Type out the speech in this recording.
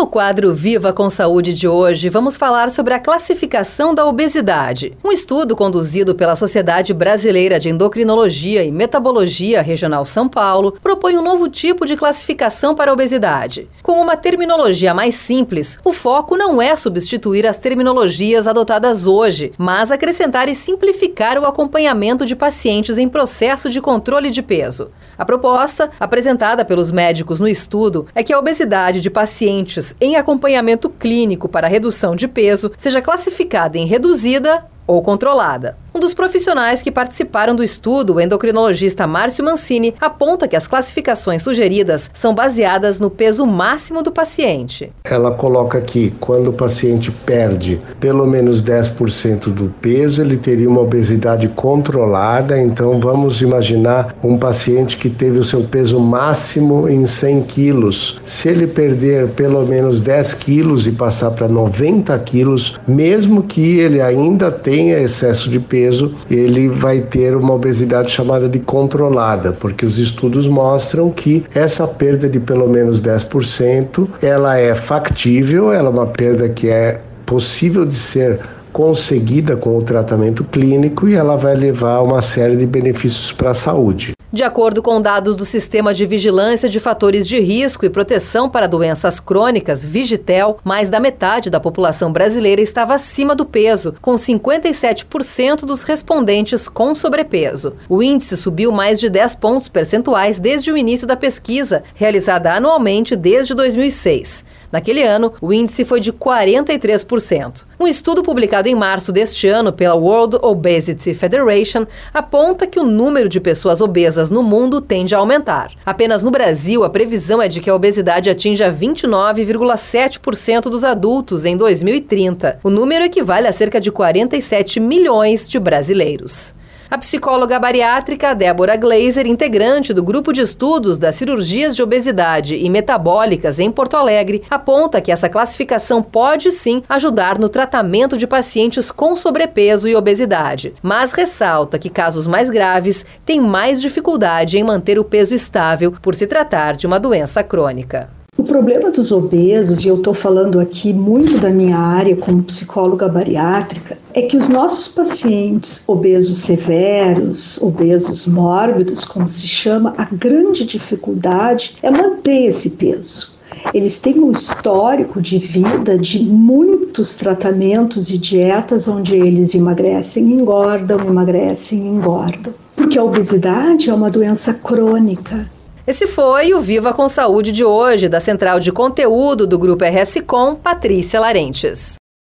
No quadro Viva com Saúde de hoje, vamos falar sobre a classificação da obesidade. Um estudo conduzido pela Sociedade Brasileira de Endocrinologia e Metabologia Regional São Paulo propõe um novo tipo de classificação para a obesidade. Com uma terminologia mais simples, o foco não é substituir as terminologias adotadas hoje, mas acrescentar e simplificar o acompanhamento de pacientes em processo de controle de peso. A proposta, apresentada pelos médicos no estudo, é que a obesidade de pacientes em acompanhamento clínico para redução de peso seja classificada em reduzida ou controlada. Um dos profissionais que participaram do estudo, o endocrinologista Márcio Mancini, aponta que as classificações sugeridas são baseadas no peso máximo do paciente. Ela coloca que quando o paciente perde pelo menos 10% do peso, ele teria uma obesidade controlada. Então vamos imaginar um paciente que teve o seu peso máximo em 100 quilos. Se ele perder pelo menos 10 quilos e passar para 90 quilos, mesmo que ele ainda tenha excesso de peso, peso, ele vai ter uma obesidade chamada de controlada, porque os estudos mostram que essa perda de pelo menos 10%, ela é factível, ela é uma perda que é possível de ser conseguida com o tratamento clínico e ela vai levar uma série de benefícios para a saúde. De acordo com dados do Sistema de Vigilância de Fatores de Risco e Proteção para Doenças Crônicas, Vigitel, mais da metade da população brasileira estava acima do peso, com 57% dos respondentes com sobrepeso. O índice subiu mais de 10 pontos percentuais desde o início da pesquisa, realizada anualmente desde 2006. Naquele ano, o índice foi de 43%. Um estudo publicado em março deste ano pela World Obesity Federation aponta que o número de pessoas obesas no mundo tende a aumentar. Apenas no Brasil, a previsão é de que a obesidade atinja 29,7% dos adultos em 2030. O número equivale a cerca de 47 milhões de brasileiros. A psicóloga bariátrica Débora Glazer, integrante do grupo de estudos das cirurgias de obesidade e metabólicas em Porto Alegre, aponta que essa classificação pode sim ajudar no tratamento de pacientes com sobrepeso e obesidade, mas ressalta que casos mais graves têm mais dificuldade em manter o peso estável por se tratar de uma doença crônica. O problema dos obesos, e eu estou falando aqui muito da minha área como psicóloga bariátrica, é que os nossos pacientes obesos severos, obesos mórbidos, como se chama, a grande dificuldade é manter esse peso. Eles têm um histórico de vida de muitos tratamentos e dietas onde eles emagrecem, engordam, emagrecem, engordam. Porque a obesidade é uma doença crônica esse foi o Viva com Saúde de hoje, da Central de Conteúdo do Grupo RS Com, Patrícia Larentes.